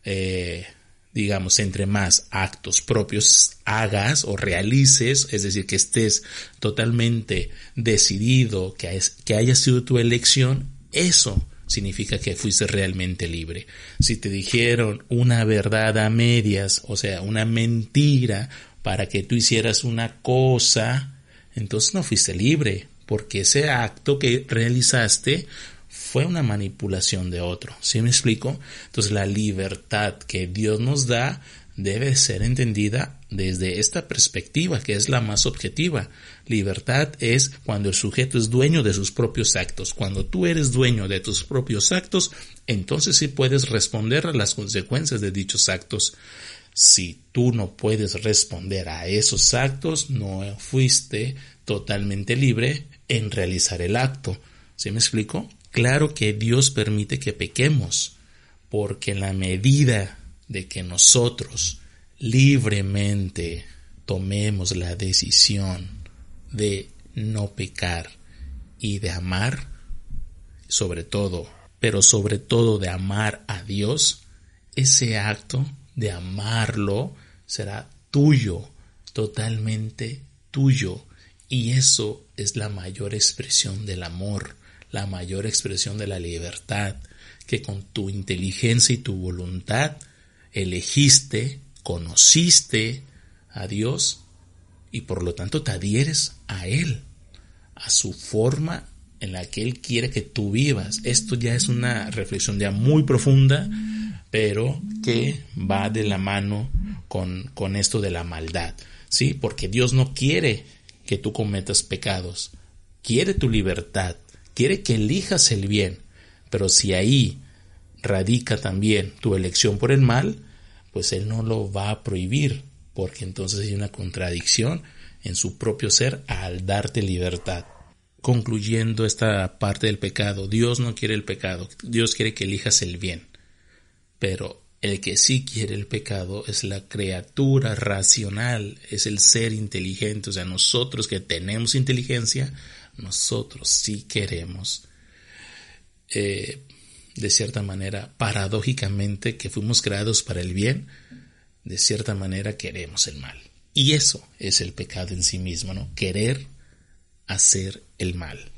eh, digamos, entre más actos propios hagas o realices, es decir, que estés totalmente decidido, que, que haya sido tu elección, eso significa que fuiste realmente libre. Si te dijeron una verdad a medias, o sea, una mentira para que tú hicieras una cosa, entonces no fuiste libre, porque ese acto que realizaste fue una manipulación de otro. ¿Sí me explico? Entonces la libertad que Dios nos da debe ser entendida desde esta perspectiva, que es la más objetiva. Libertad es cuando el sujeto es dueño de sus propios actos. Cuando tú eres dueño de tus propios actos, entonces sí puedes responder a las consecuencias de dichos actos. Si tú no puedes responder a esos actos, no fuiste totalmente libre en realizar el acto. ¿Sí me explico? Claro que Dios permite que pequemos, porque en la medida de que nosotros libremente tomemos la decisión de no pecar y de amar, sobre todo, pero sobre todo de amar a Dios, ese acto de amarlo será tuyo, totalmente tuyo. Y eso es la mayor expresión del amor la mayor expresión de la libertad, que con tu inteligencia y tu voluntad elegiste, conociste a Dios y por lo tanto te adhieres a Él, a su forma en la que Él quiere que tú vivas. Esto ya es una reflexión ya muy profunda, pero que va de la mano con, con esto de la maldad, ¿sí? Porque Dios no quiere que tú cometas pecados, quiere tu libertad, quiere que elijas el bien, pero si ahí radica también tu elección por el mal, pues Él no lo va a prohibir, porque entonces hay una contradicción en su propio ser al darte libertad. Concluyendo esta parte del pecado, Dios no quiere el pecado, Dios quiere que elijas el bien, pero el que sí quiere el pecado es la criatura racional, es el ser inteligente, o sea, nosotros que tenemos inteligencia, nosotros sí queremos, eh, de cierta manera, paradójicamente, que fuimos creados para el bien, de cierta manera queremos el mal. Y eso es el pecado en sí mismo, ¿no? Querer hacer el mal.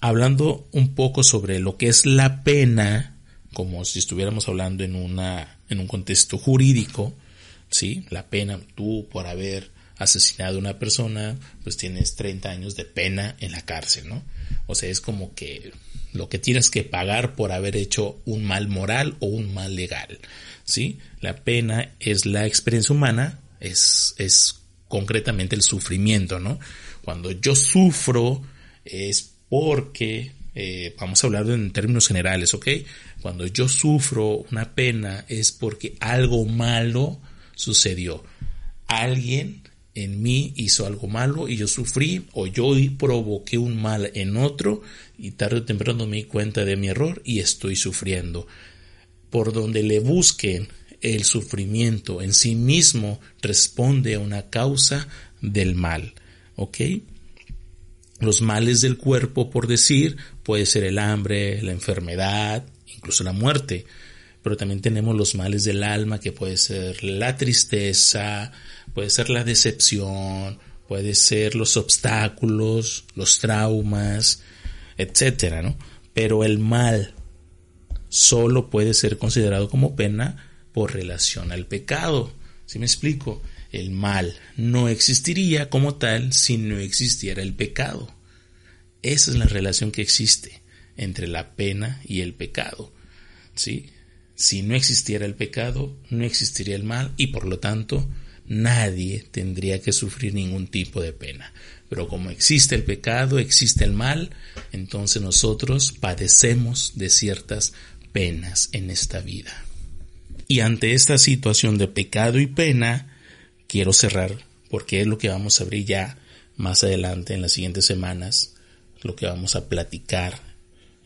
Hablando un poco sobre lo que es la pena, como si estuviéramos hablando en una en un contexto jurídico, ¿sí? La pena tú por haber asesinado a una persona, pues tienes 30 años de pena en la cárcel, ¿no? O sea, es como que lo que tienes que pagar por haber hecho un mal moral o un mal legal, ¿sí? La pena es la experiencia humana, es, es concretamente el sufrimiento, ¿no? Cuando yo sufro es porque, eh, vamos a hablar en términos generales, ¿ok? Cuando yo sufro una pena es porque algo malo sucedió. Alguien en mí hizo algo malo y yo sufrí o yo provoqué un mal en otro y tarde o temprano me di cuenta de mi error y estoy sufriendo. Por donde le busquen el sufrimiento en sí mismo responde a una causa del mal. ¿Ok? Los males del cuerpo, por decir, puede ser el hambre, la enfermedad, incluso la muerte. Pero también tenemos los males del alma, que puede ser la tristeza, puede ser la decepción, puede ser los obstáculos, los traumas, etcétera, ¿no? Pero el mal solo puede ser considerado como pena por relación al pecado. ¿Sí me explico? El mal no existiría como tal si no existiera el pecado. Esa es la relación que existe entre la pena y el pecado. ¿Sí? Si no existiera el pecado, no existiría el mal y por lo tanto nadie tendría que sufrir ningún tipo de pena. Pero como existe el pecado, existe el mal, entonces nosotros padecemos de ciertas penas en esta vida. Y ante esta situación de pecado y pena, quiero cerrar porque es lo que vamos a abrir ya más adelante en las siguientes semanas, lo que vamos a platicar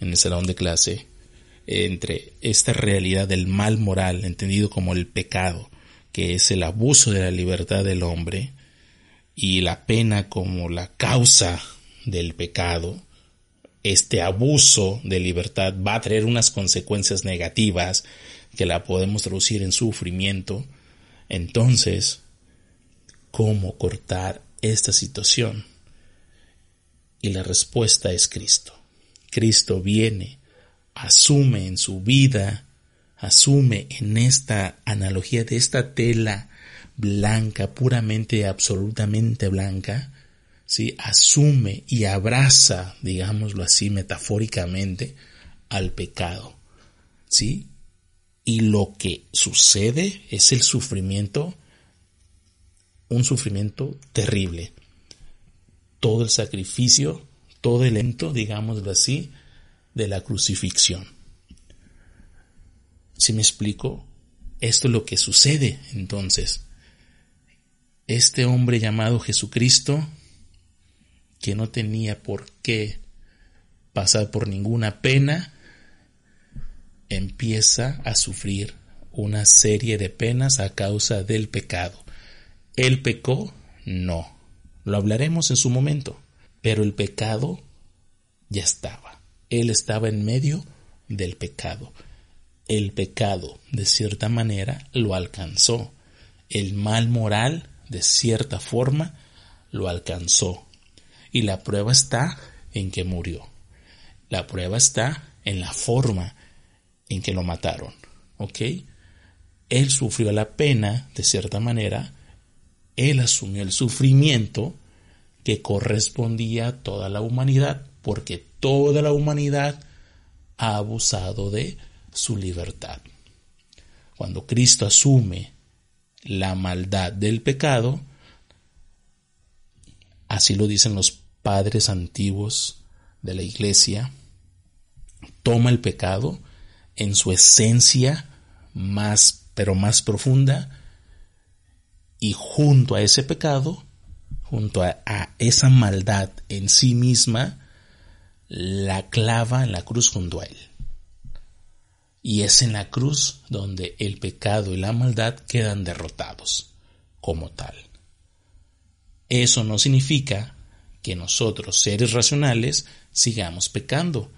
en el salón de clase entre esta realidad del mal moral, entendido como el pecado, que es el abuso de la libertad del hombre, y la pena como la causa del pecado, este abuso de libertad va a traer unas consecuencias negativas que la podemos traducir en sufrimiento, entonces, ¿cómo cortar esta situación? Y la respuesta es Cristo. Cristo viene, asume en su vida, asume en esta analogía de esta tela blanca, puramente, absolutamente blanca, ¿sí? asume y abraza, digámoslo así metafóricamente, al pecado. ¿sí? Y lo que sucede es el sufrimiento, un sufrimiento terrible. Todo el sacrificio, todo el ento, digámoslo así, de la crucifixión. Si me explico, esto es lo que sucede entonces. Este hombre llamado Jesucristo, que no tenía por qué pasar por ninguna pena, empieza a sufrir una serie de penas a causa del pecado. ¿Él pecó? No. Lo hablaremos en su momento. Pero el pecado ya estaba. Él estaba en medio del pecado. El pecado, de cierta manera, lo alcanzó. El mal moral, de cierta forma, lo alcanzó. Y la prueba está en que murió. La prueba está en la forma en que lo mataron. ¿Ok? Él sufrió la pena, de cierta manera, él asumió el sufrimiento que correspondía a toda la humanidad, porque toda la humanidad ha abusado de su libertad. Cuando Cristo asume la maldad del pecado, así lo dicen los padres antiguos de la iglesia, toma el pecado en su esencia más, pero más profunda, y junto a ese pecado, junto a, esa maldad en sí misma, la clava en la cruz junto a él. Y es en la cruz donde el pecado y la maldad quedan derrotados como tal. Eso no significa que nosotros, seres racionales, sigamos pecando.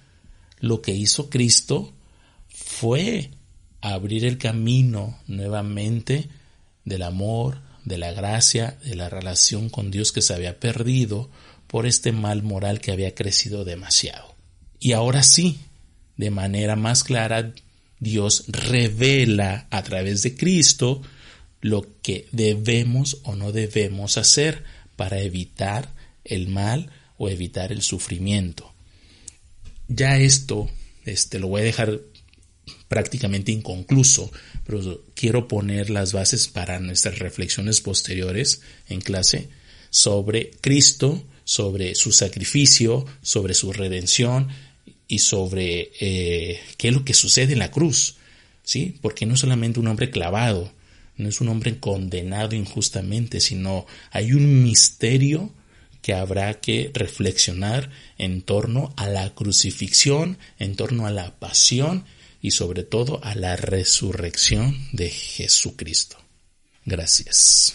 Lo que hizo Cristo fue abrir el camino nuevamente del amor, de la gracia, de la relación con Dios que se había perdido por este mal moral que había crecido demasiado. Y ahora sí, de manera más clara, Dios revela a través de Cristo lo que debemos o no debemos hacer para evitar el mal o evitar el sufrimiento. Ya esto, este, lo voy a dejar prácticamente inconcluso, pero quiero poner las bases para nuestras reflexiones posteriores en clase sobre Cristo, sobre su sacrificio, sobre su redención y sobre eh, qué es lo que sucede en la cruz, ¿sí? Porque no es solamente un hombre clavado, no es un hombre condenado injustamente, sino hay un misterio que habrá que reflexionar en torno a la crucifixión, en torno a la pasión y sobre todo a la resurrección de Jesucristo. Gracias.